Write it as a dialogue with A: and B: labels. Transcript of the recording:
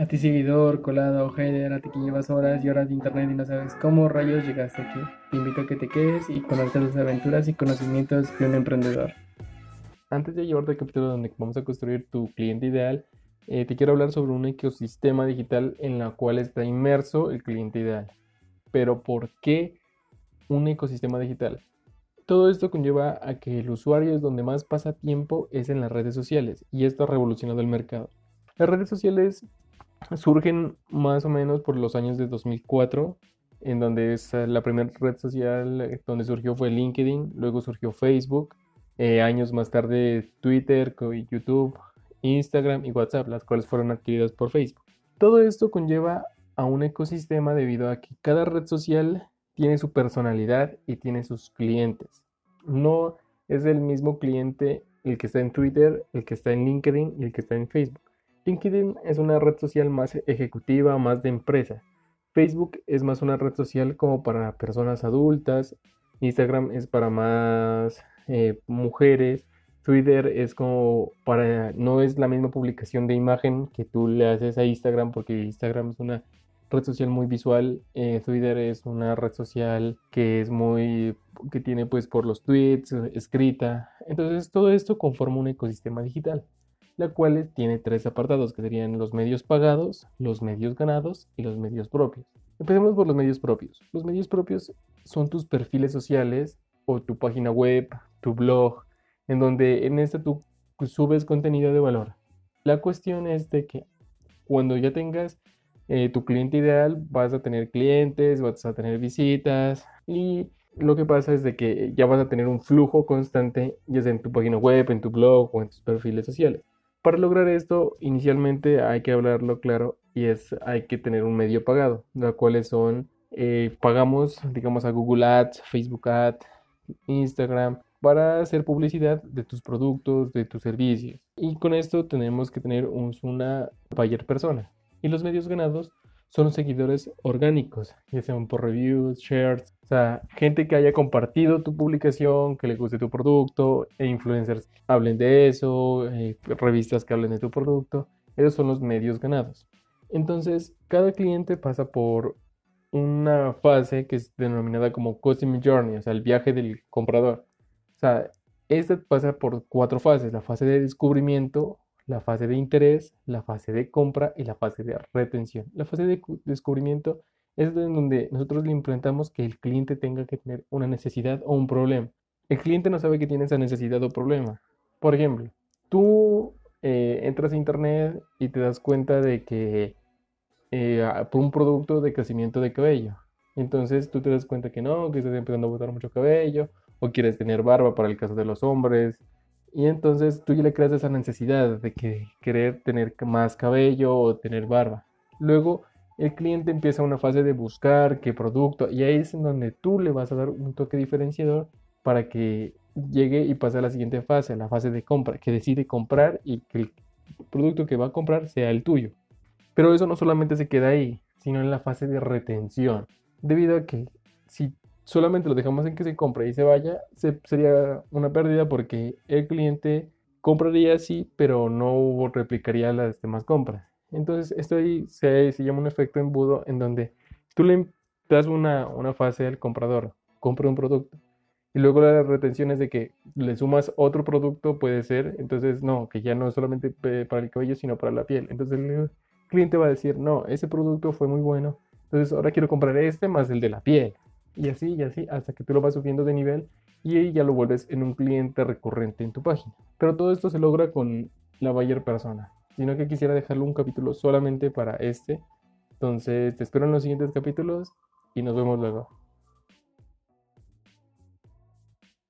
A: A ti seguidor, colado, header, a ti que llevas horas y horas de internet y no sabes cómo rayos llegaste aquí. Te invito a que te quedes y conozcas las aventuras y conocimientos de un emprendedor.
B: Antes de llevarte al capítulo donde vamos a construir tu cliente ideal, eh, te quiero hablar sobre un ecosistema digital en la cual está inmerso el cliente ideal. Pero ¿por qué un ecosistema digital? Todo esto conlleva a que el usuario es donde más pasa tiempo es en las redes sociales y esto ha revolucionado el mercado. Las redes sociales surgen más o menos por los años de 2004, en donde es eh, la primera red social eh, donde surgió fue LinkedIn, luego surgió Facebook, eh, años más tarde Twitter, YouTube, Instagram y WhatsApp, las cuales fueron adquiridas por Facebook. Todo esto conlleva a un ecosistema debido a que cada red social tiene su personalidad y tiene sus clientes. No es el mismo cliente el que está en Twitter, el que está en LinkedIn y el que está en Facebook. LinkedIn es una red social más ejecutiva, más de empresa. Facebook es más una red social como para personas adultas. Instagram es para más eh, mujeres. Twitter es como para, no es la misma publicación de imagen que tú le haces a Instagram porque Instagram es una red social muy visual. Eh, Twitter es una red social que es muy, que tiene pues por los tweets, escrita. Entonces todo esto conforma un ecosistema digital, la cual tiene tres apartados que serían los medios pagados, los medios ganados y los medios propios. Empecemos por los medios propios. Los medios propios son tus perfiles sociales o tu página web, tu blog, en donde en este tú subes contenido de valor. La cuestión es de que cuando ya tengas eh, tu cliente ideal, vas a tener clientes, vas a tener visitas y lo que pasa es de que ya vas a tener un flujo constante, ya sea en tu página web, en tu blog o en tus perfiles sociales. Para lograr esto, inicialmente hay que hablarlo claro y es hay que tener un medio pagado, los cuales son eh, pagamos, digamos, a Google Ads, Facebook Ads, Instagram, para hacer publicidad de tus productos, de tus servicios. Y con esto tenemos que tener una buyer persona. Y los medios ganados son seguidores orgánicos, ya sean por reviews, shares, o sea, gente que haya compartido tu publicación, que le guste tu producto, e influencers hablen de eso, eh, revistas que hablen de tu producto. Esos son los medios ganados. Entonces, cada cliente pasa por una fase que es denominada como Customer Journey, o sea, el viaje del comprador. O sea, esta pasa por cuatro fases, la fase de descubrimiento, la fase de interés, la fase de compra y la fase de retención. La fase de descubrimiento es donde nosotros le implementamos que el cliente tenga que tener una necesidad o un problema. El cliente no sabe que tiene esa necesidad o problema. Por ejemplo, tú eh, entras a internet y te das cuenta de que eh, por un producto de crecimiento de cabello. Entonces tú te das cuenta que no, que estás empezando a botar mucho cabello, o quieres tener barba para el caso de los hombres, y entonces tú ya le creas esa necesidad de que querer tener más cabello o tener barba. Luego el cliente empieza una fase de buscar qué producto y ahí es en donde tú le vas a dar un toque diferenciador para que llegue y pase a la siguiente fase, la fase de compra, que decide comprar y que el producto que va a comprar sea el tuyo. Pero eso no solamente se queda ahí, sino en la fase de retención, debido a que si solamente lo dejamos en que se compre y se vaya, sería una pérdida porque el cliente compraría así, pero no replicaría las demás compras. Entonces, esto ahí se, llama un efecto embudo en donde tú le das una, una fase al comprador, compra un producto, y luego la retención es de que le sumas otro producto, puede ser, entonces no, que ya no es solamente para el cabello, sino para la piel. Entonces el cliente va a decir, no, ese producto fue muy bueno, entonces ahora quiero comprar este más el de la piel y así y así hasta que tú lo vas subiendo de nivel y ahí ya lo vuelves en un cliente recurrente en tu página. Pero todo esto se logra con la buyer persona, sino que quisiera dejarlo un capítulo solamente para este. Entonces te espero en los siguientes capítulos y nos vemos luego.